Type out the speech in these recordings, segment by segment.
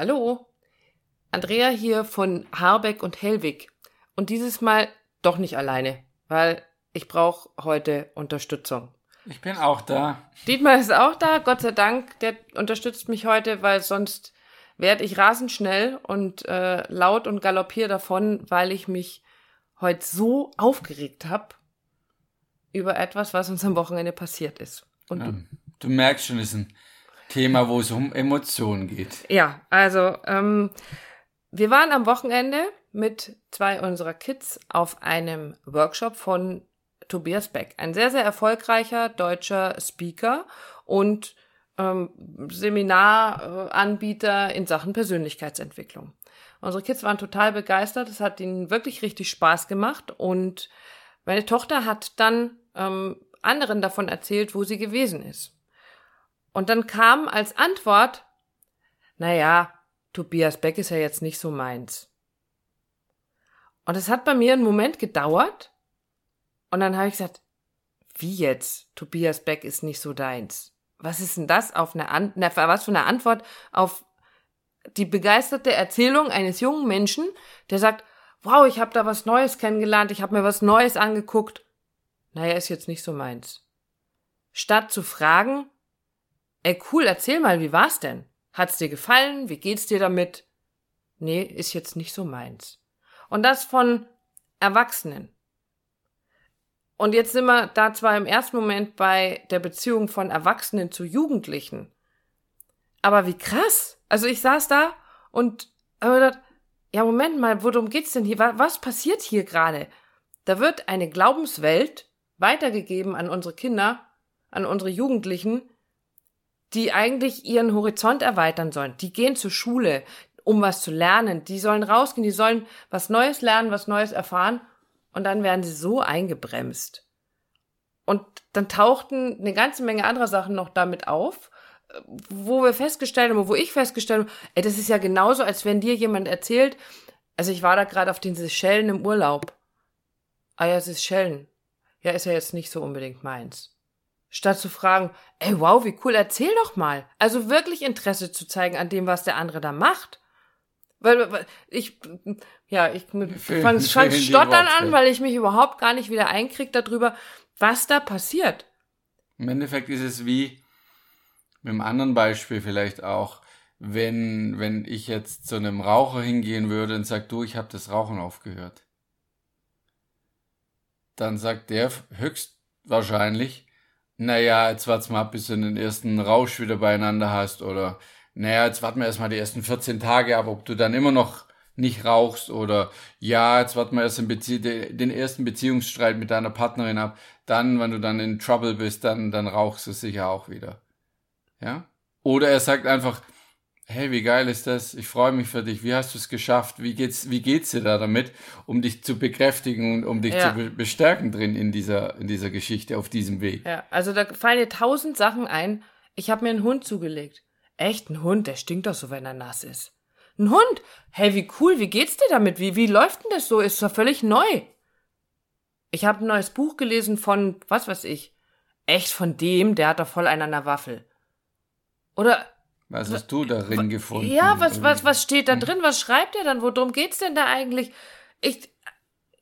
Hallo, Andrea hier von Harbeck und Hellwig. Und dieses Mal doch nicht alleine, weil ich brauche heute Unterstützung. Ich bin auch da. Dietmar ist auch da, Gott sei Dank. Der unterstützt mich heute, weil sonst werde ich rasend schnell und äh, laut und galoppiere davon, weil ich mich heute so aufgeregt habe über etwas, was uns am Wochenende passiert ist. Und ja, du merkst schon, es ist ein Thema, wo es um Emotionen geht. Ja, also ähm, wir waren am Wochenende mit zwei unserer Kids auf einem Workshop von Tobias Beck, ein sehr, sehr erfolgreicher deutscher Speaker und ähm, Seminaranbieter in Sachen Persönlichkeitsentwicklung. Unsere Kids waren total begeistert, es hat ihnen wirklich richtig Spaß gemacht und meine Tochter hat dann ähm, anderen davon erzählt, wo sie gewesen ist. Und dann kam als Antwort, naja, Tobias Beck ist ja jetzt nicht so meins. Und es hat bei mir einen Moment gedauert. Und dann habe ich gesagt, wie jetzt? Tobias Beck ist nicht so deins. Was ist denn das auf eine An na, was für eine Antwort auf die begeisterte Erzählung eines jungen Menschen, der sagt, wow, ich habe da was Neues kennengelernt, ich habe mir was Neues angeguckt. Naja, ist jetzt nicht so meins. Statt zu fragen, ey cool, erzähl mal, wie war's denn? Hat's dir gefallen? Wie geht's dir damit? Nee, ist jetzt nicht so meins. Und das von Erwachsenen. Und jetzt sind wir da zwar im ersten Moment bei der Beziehung von Erwachsenen zu Jugendlichen. Aber wie krass. Also ich saß da und habe gedacht, ja, Moment mal, worum geht's denn hier? Was passiert hier gerade? Da wird eine Glaubenswelt weitergegeben an unsere Kinder, an unsere Jugendlichen, die eigentlich ihren Horizont erweitern sollen. Die gehen zur Schule, um was zu lernen. Die sollen rausgehen, die sollen was Neues lernen, was Neues erfahren. Und dann werden sie so eingebremst. Und dann tauchten eine ganze Menge anderer Sachen noch damit auf, wo wir festgestellt haben, wo ich festgestellt habe, ey, das ist ja genauso, als wenn dir jemand erzählt, also ich war da gerade auf den Seychellen im Urlaub. Ah ja, Schellen. Ja, ist ja jetzt nicht so unbedingt meins. Statt zu fragen, ey, wow, wie cool, erzähl doch mal. Also wirklich Interesse zu zeigen an dem, was der andere da macht. Weil, weil ich, ja, ich fange fang stottern an, weil ich mich überhaupt gar nicht wieder einkrieg darüber, was da passiert. Im Endeffekt ist es wie, mit einem anderen Beispiel vielleicht auch, wenn, wenn ich jetzt zu einem Raucher hingehen würde und sag, du, ich habe das Rauchen aufgehört. Dann sagt der höchstwahrscheinlich, naja, jetzt wart's mal ab, bis du den ersten Rausch wieder beieinander hast oder naja, jetzt warten wir erstmal die ersten 14 Tage ab, ob du dann immer noch nicht rauchst oder ja, jetzt warten wir erst den, ersten Beziehungsstreit mit deiner Partnerin ab, dann, wenn du dann in Trouble bist, dann, dann rauchst du sicher auch wieder. Ja? Oder er sagt einfach, hey, wie geil ist das? Ich freue mich für dich. Wie hast du es geschafft? Wie geht's, wie geht's dir da damit, um dich zu bekräftigen und um dich ja. zu bestärken drin in dieser, in dieser Geschichte, auf diesem Weg? Ja, also da fallen dir tausend Sachen ein. Ich habe mir einen Hund zugelegt. Echt, ein Hund, der stinkt doch so, wenn er nass ist. Ein Hund? Hey, wie cool, wie geht's dir damit? Wie, wie läuft denn das so? Ist doch völlig neu. Ich habe ein neues Buch gelesen von, was weiß ich, echt von dem, der hat doch voll einen an der Waffel. Oder was hast du darin gefunden? Ja, was, was, was steht da drin? Was schreibt er dann? Worum geht's denn da eigentlich? Ich,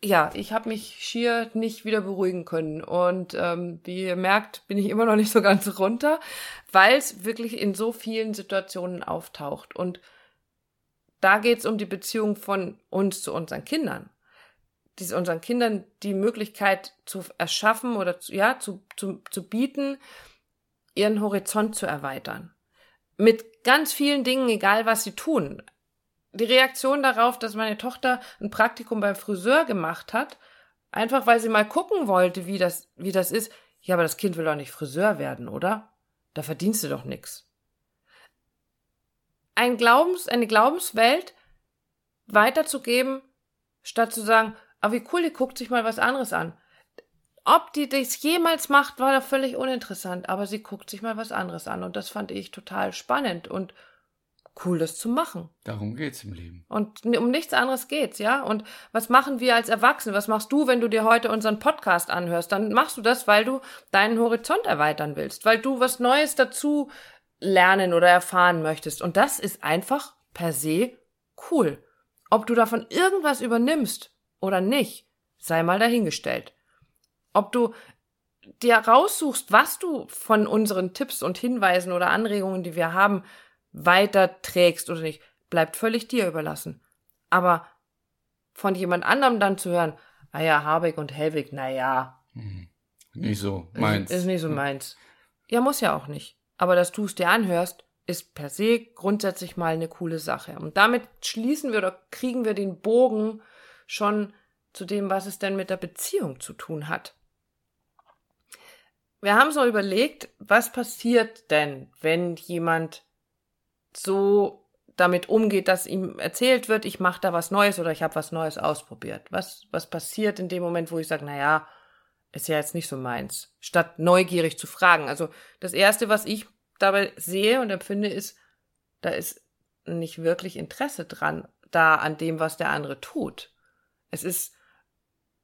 ja, ich habe mich schier nicht wieder beruhigen können. Und ähm, wie ihr merkt, bin ich immer noch nicht so ganz runter, weil es wirklich in so vielen Situationen auftaucht. Und da geht's um die Beziehung von uns zu unseren Kindern. Dies unseren Kindern die Möglichkeit zu erschaffen oder zu, ja, zu, zu, zu bieten, ihren Horizont zu erweitern mit ganz vielen Dingen, egal was sie tun. Die Reaktion darauf, dass meine Tochter ein Praktikum beim Friseur gemacht hat, einfach weil sie mal gucken wollte, wie das, wie das ist. Ja, aber das Kind will doch nicht Friseur werden, oder? Da verdienst du doch nix. Ein Glaubens, eine Glaubenswelt weiterzugeben, statt zu sagen, ah, wie cool, die guckt sich mal was anderes an. Ob die das jemals macht, war da völlig uninteressant, aber sie guckt sich mal was anderes an und das fand ich total spannend und cool, das zu machen. Darum geht's im Leben. Und um nichts anderes geht's, ja? Und was machen wir als Erwachsene? Was machst du, wenn du dir heute unseren Podcast anhörst? Dann machst du das, weil du deinen Horizont erweitern willst, weil du was Neues dazu lernen oder erfahren möchtest. Und das ist einfach per se cool. Ob du davon irgendwas übernimmst oder nicht, sei mal dahingestellt. Ob du dir raussuchst, was du von unseren Tipps und Hinweisen oder Anregungen, die wir haben, weiterträgst oder nicht, bleibt völlig dir überlassen. Aber von jemand anderem dann zu hören, ah ja, Habeck und Helwig, na ja. Hm. Nicht so meins. Ist nicht so meins. Ja, muss ja auch nicht. Aber dass du es dir anhörst, ist per se grundsätzlich mal eine coole Sache. Und damit schließen wir oder kriegen wir den Bogen schon zu dem, was es denn mit der Beziehung zu tun hat. Wir haben so überlegt, was passiert denn, wenn jemand so damit umgeht, dass ihm erzählt wird, ich mache da was Neues oder ich habe was Neues ausprobiert. Was, was passiert in dem Moment, wo ich sage, naja, ist ja jetzt nicht so meins, statt neugierig zu fragen. Also das Erste, was ich dabei sehe und empfinde, ist, da ist nicht wirklich Interesse dran, da an dem, was der andere tut. Es ist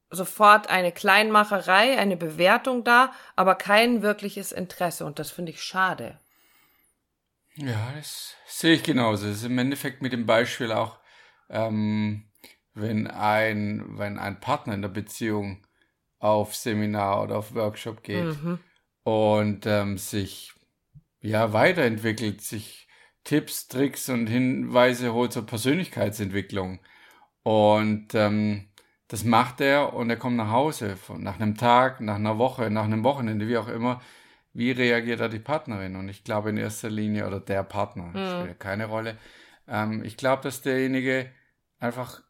sofort eine Kleinmacherei, eine Bewertung da, aber kein wirkliches Interesse und das finde ich schade. Ja, das sehe ich genauso. Das ist im Endeffekt mit dem Beispiel auch, ähm, wenn ein, wenn ein Partner in der Beziehung auf Seminar oder auf Workshop geht mhm. und ähm, sich ja weiterentwickelt, sich Tipps, Tricks und Hinweise holt zur Persönlichkeitsentwicklung. Und ähm, das macht er und er kommt nach Hause, nach einem Tag, nach einer Woche, nach einem Wochenende, wie auch immer. Wie reagiert da die Partnerin? Und ich glaube in erster Linie, oder der Partner, mhm. spielt keine Rolle. Ähm, ich glaube, dass derjenige einfach,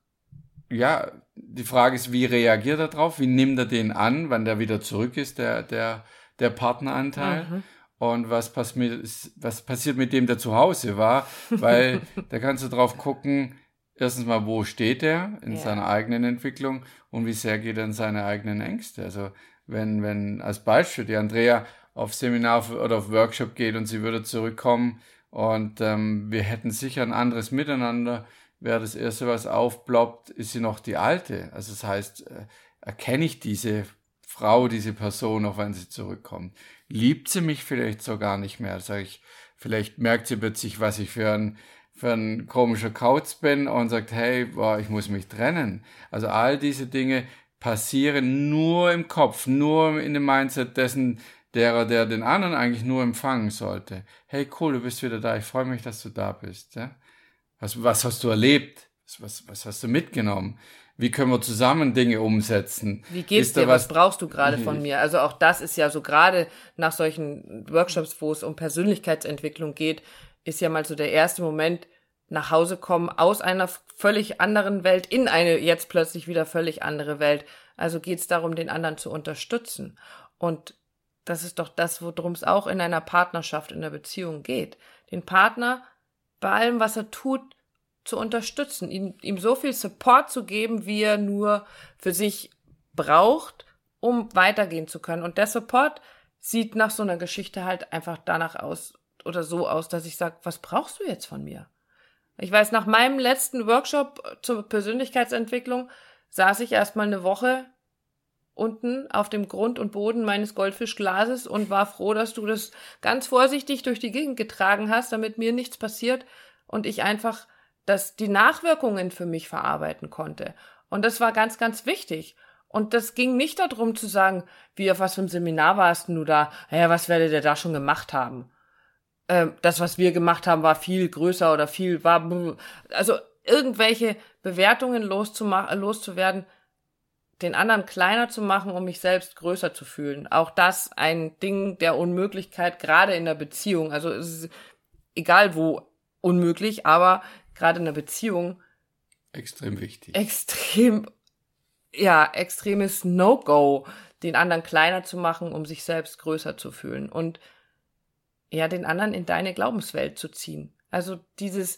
ja, die Frage ist, wie reagiert er drauf? Wie nimmt er den an, wann der wieder zurück ist, der, der, der Partneranteil? Mhm. Und was, pass mit, was passiert mit dem, der zu Hause war? Weil da kannst du drauf gucken, erstens mal, wo steht er in ja. seiner eigenen Entwicklung und wie sehr geht er in seine eigenen Ängste? Also wenn, wenn als Beispiel die Andrea auf Seminar oder auf Workshop geht und sie würde zurückkommen und ähm, wir hätten sicher ein anderes Miteinander, wäre das Erste, was aufploppt, ist sie noch die Alte. Also das heißt, äh, erkenne ich diese Frau, diese Person, auch wenn sie zurückkommt. Liebt sie mich vielleicht so gar nicht mehr? Sag ich, vielleicht merkt sie plötzlich, was ich für ein für ein komischer Kauz bin und sagt, hey, boah, ich muss mich trennen. Also all diese Dinge passieren nur im Kopf, nur in dem Mindset dessen, derer, der den anderen eigentlich nur empfangen sollte. Hey, cool, du bist wieder da. Ich freue mich, dass du da bist. Ja? Was, was hast du erlebt? Was, was hast du mitgenommen? Wie können wir zusammen Dinge umsetzen? Wie geht's dir? Was, was brauchst du gerade von mir? Also auch das ist ja so gerade nach solchen Workshops, wo es um Persönlichkeitsentwicklung geht, ist ja mal so der erste Moment, nach Hause kommen aus einer völlig anderen Welt in eine jetzt plötzlich wieder völlig andere Welt. Also geht es darum, den anderen zu unterstützen. Und das ist doch das, worum es auch in einer Partnerschaft, in der Beziehung geht. Den Partner bei allem, was er tut, zu unterstützen, ihm, ihm so viel Support zu geben, wie er nur für sich braucht, um weitergehen zu können. Und der Support sieht nach so einer Geschichte halt einfach danach aus, oder so aus, dass ich sage, was brauchst du jetzt von mir? Ich weiß, nach meinem letzten Workshop zur Persönlichkeitsentwicklung saß ich erstmal eine Woche unten auf dem Grund und Boden meines Goldfischglases und war froh, dass du das ganz vorsichtig durch die Gegend getragen hast, damit mir nichts passiert und ich einfach das, die Nachwirkungen für mich verarbeiten konnte. Und das war ganz, ganz wichtig. Und das ging nicht darum zu sagen, wie auf was für ein Seminar warst du da? Ja, was werdet ihr da schon gemacht haben? Äh, das, was wir gemacht haben, war viel größer oder viel war, also irgendwelche Bewertungen loszumachen, loszuwerden, den anderen kleiner zu machen, um mich selbst größer zu fühlen. Auch das ein Ding der Unmöglichkeit, gerade in der Beziehung. Also es ist egal wo unmöglich, aber gerade in der Beziehung extrem wichtig. Extrem, ja, extremes No-Go, den anderen kleiner zu machen, um sich selbst größer zu fühlen. Und ja, den anderen in deine Glaubenswelt zu ziehen. Also dieses,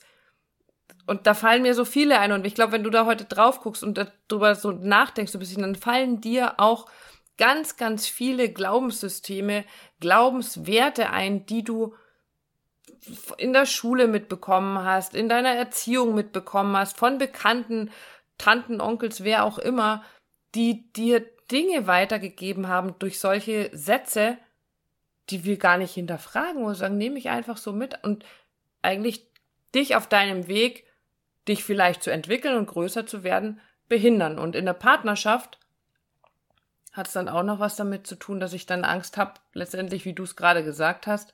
und da fallen mir so viele ein und ich glaube, wenn du da heute drauf guckst und darüber so nachdenkst ein bisschen, dann fallen dir auch ganz, ganz viele Glaubenssysteme, Glaubenswerte ein, die du in der Schule mitbekommen hast, in deiner Erziehung mitbekommen hast, von Bekannten, Tanten, Onkels, wer auch immer, die dir Dinge weitergegeben haben durch solche Sätze, die wir gar nicht hinterfragen, wir sagen, nehme ich einfach so mit. Und eigentlich dich auf deinem Weg, dich vielleicht zu entwickeln und größer zu werden, behindern. Und in der Partnerschaft hat es dann auch noch was damit zu tun, dass ich dann Angst habe, letztendlich, wie du es gerade gesagt hast,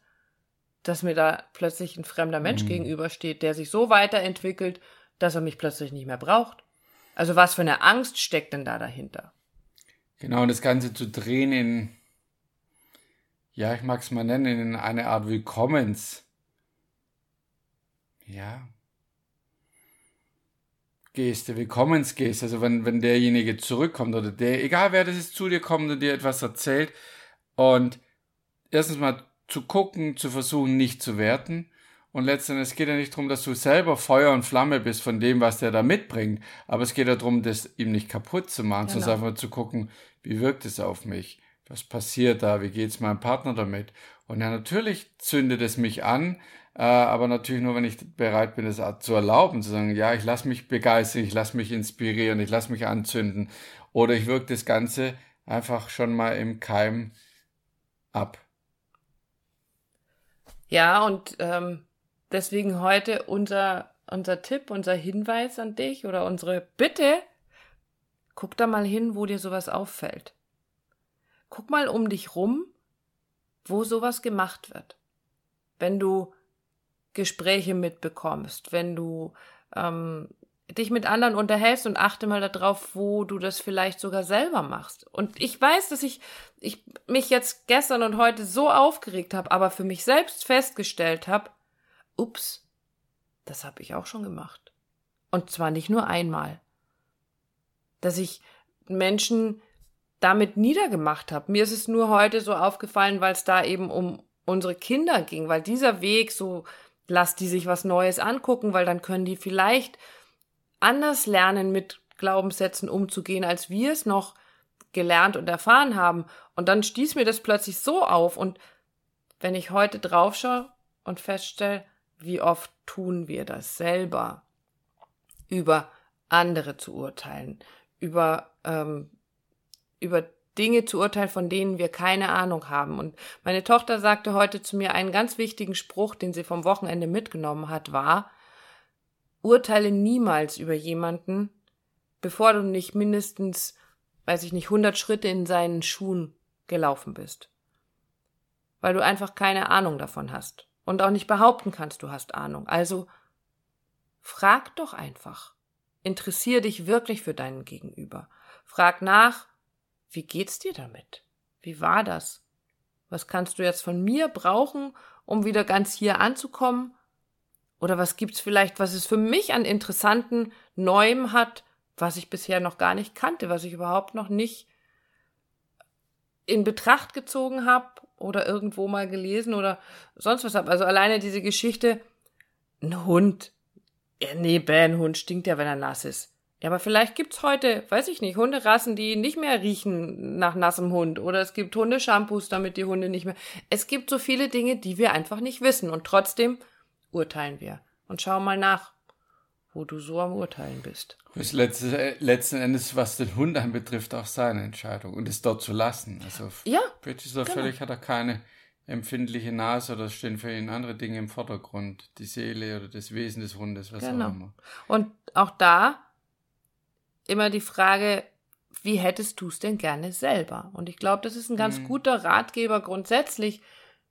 dass mir da plötzlich ein fremder Mensch mhm. gegenübersteht, der sich so weiterentwickelt, dass er mich plötzlich nicht mehr braucht. Also was für eine Angst steckt denn da dahinter? Genau, das Ganze zu drehen in, ja, ich mag es mal nennen, in eine Art Willkommens. Ja, Geste, Willkommensgeste, also wenn, wenn derjenige zurückkommt oder der, egal wer das ist, zu dir kommt und dir etwas erzählt und erstens mal zu gucken, zu versuchen, nicht zu werten und letztendlich, es geht ja nicht darum, dass du selber Feuer und Flamme bist von dem, was der da mitbringt, aber es geht ja darum, das ihm nicht kaputt zu machen, genau. sondern einfach zu gucken, wie wirkt es auf mich, was passiert da, wie geht's meinem Partner damit und ja, natürlich zündet es mich an, äh, aber natürlich nur, wenn ich bereit bin, es zu erlauben, zu sagen, ja, ich lasse mich begeistern, ich lasse mich inspirieren, ich lasse mich anzünden. Oder ich wirke das Ganze einfach schon mal im Keim ab. Ja, und ähm, deswegen heute unser, unser Tipp, unser Hinweis an dich oder unsere Bitte, guck da mal hin, wo dir sowas auffällt. Guck mal um dich rum, wo sowas gemacht wird. Wenn du Gespräche mitbekommst, wenn du ähm, dich mit anderen unterhältst und achte mal darauf, wo du das vielleicht sogar selber machst. Und ich weiß, dass ich, ich mich jetzt gestern und heute so aufgeregt habe, aber für mich selbst festgestellt habe, ups, das habe ich auch schon gemacht. Und zwar nicht nur einmal. Dass ich Menschen damit niedergemacht habe. Mir ist es nur heute so aufgefallen, weil es da eben um unsere Kinder ging, weil dieser Weg so lass die sich was Neues angucken, weil dann können die vielleicht anders lernen, mit Glaubenssätzen umzugehen, als wir es noch gelernt und erfahren haben. Und dann stieß mir das plötzlich so auf. Und wenn ich heute draufschaue und feststelle, wie oft tun wir das selber, über andere zu urteilen, über, ähm, über Dinge zu urteilen, von denen wir keine Ahnung haben. Und meine Tochter sagte heute zu mir einen ganz wichtigen Spruch, den sie vom Wochenende mitgenommen hat, war, urteile niemals über jemanden, bevor du nicht mindestens, weiß ich nicht, 100 Schritte in seinen Schuhen gelaufen bist. Weil du einfach keine Ahnung davon hast und auch nicht behaupten kannst, du hast Ahnung. Also frag doch einfach. Interessier dich wirklich für deinen Gegenüber. Frag nach, wie geht's dir damit? Wie war das? Was kannst du jetzt von mir brauchen, um wieder ganz hier anzukommen? Oder was gibt's vielleicht, was es für mich an interessanten Neuem hat, was ich bisher noch gar nicht kannte, was ich überhaupt noch nicht in Betracht gezogen habe oder irgendwo mal gelesen oder sonst was habe. Also alleine diese Geschichte, ein Hund. Ja, nee, bäh, ein Hund stinkt ja, wenn er nass ist. Ja, aber vielleicht gibt's heute, weiß ich nicht, Hunderassen, die nicht mehr riechen nach nassem Hund. Oder es gibt Hundeshampoos, damit die Hunde nicht mehr. Es gibt so viele Dinge, die wir einfach nicht wissen. Und trotzdem urteilen wir. Und schau mal nach, wo du so am Urteilen bist. Das letzte, letzten Endes, was den Hund anbetrifft, auch seine Entscheidung. Und es dort zu lassen. Also, ja. Ist er genau. völlig hat er keine empfindliche Nase oder stehen für ihn andere Dinge im Vordergrund. Die Seele oder das Wesen des Hundes, was genau. auch immer. Und auch da immer die Frage, wie hättest du es denn gerne selber? Und ich glaube, das ist ein ganz mhm. guter Ratgeber grundsätzlich,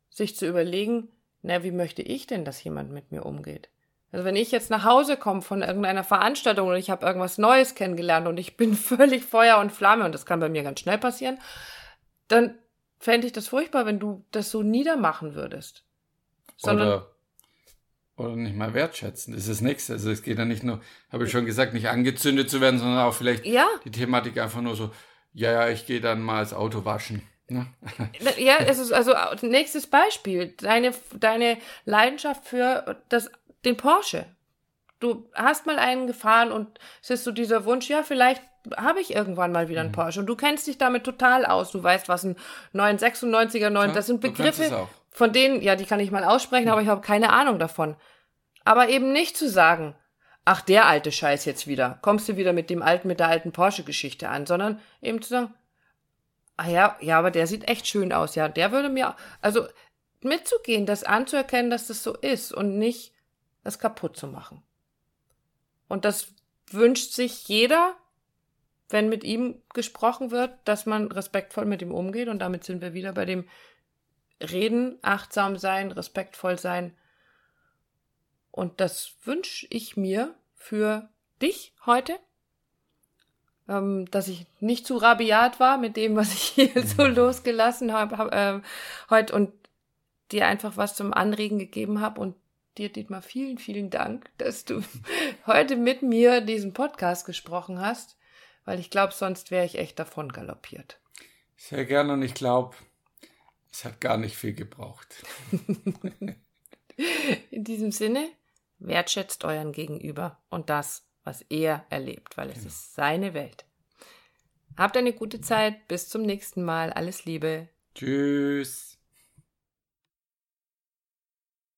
sich zu überlegen, na, wie möchte ich denn, dass jemand mit mir umgeht? Also wenn ich jetzt nach Hause komme von irgendeiner Veranstaltung und ich habe irgendwas Neues kennengelernt und ich bin völlig Feuer und Flamme und das kann bei mir ganz schnell passieren, dann fände ich das furchtbar, wenn du das so niedermachen würdest. Sondern Oder oder nicht mal wertschätzen. Das ist das Nächste. Also es geht ja nicht nur, habe ich schon gesagt, nicht angezündet zu werden, sondern auch vielleicht ja. die Thematik einfach nur so, ja, ja, ich gehe dann mal das Auto waschen. Ne? Ja, es ist also nächstes Beispiel. Deine, deine Leidenschaft für das, den Porsche. Du hast mal einen gefahren und es ist so dieser Wunsch, ja, vielleicht habe ich irgendwann mal wieder einen mhm. Porsche und du kennst dich damit total aus. Du weißt, was ein 996er, 9, ja, das sind Begriffe, von denen, ja, die kann ich mal aussprechen, aber ich habe keine Ahnung davon. Aber eben nicht zu sagen, ach, der alte Scheiß jetzt wieder, kommst du wieder mit dem alten, mit der alten Porsche-Geschichte an, sondern eben zu sagen, ah ja, ja, aber der sieht echt schön aus, ja, der würde mir, also mitzugehen, das anzuerkennen, dass das so ist und nicht es kaputt zu machen. Und das wünscht sich jeder, wenn mit ihm gesprochen wird, dass man respektvoll mit ihm umgeht. Und damit sind wir wieder bei dem Reden, achtsam sein, respektvoll sein. Und das wünsche ich mir für dich heute, ähm, dass ich nicht zu rabiat war mit dem, was ich hier so losgelassen habe hab, äh, heute und dir einfach was zum Anregen gegeben habe und dir, Dietmar, vielen, vielen Dank, dass du heute mit mir diesen Podcast gesprochen hast, weil ich glaube, sonst wäre ich echt davon galoppiert. Sehr gerne und ich glaube, es hat gar nicht viel gebraucht. In diesem Sinne, wertschätzt euren Gegenüber und das, was er erlebt, weil es genau. ist seine Welt. Habt eine gute Zeit, bis zum nächsten Mal, alles Liebe. Tschüss.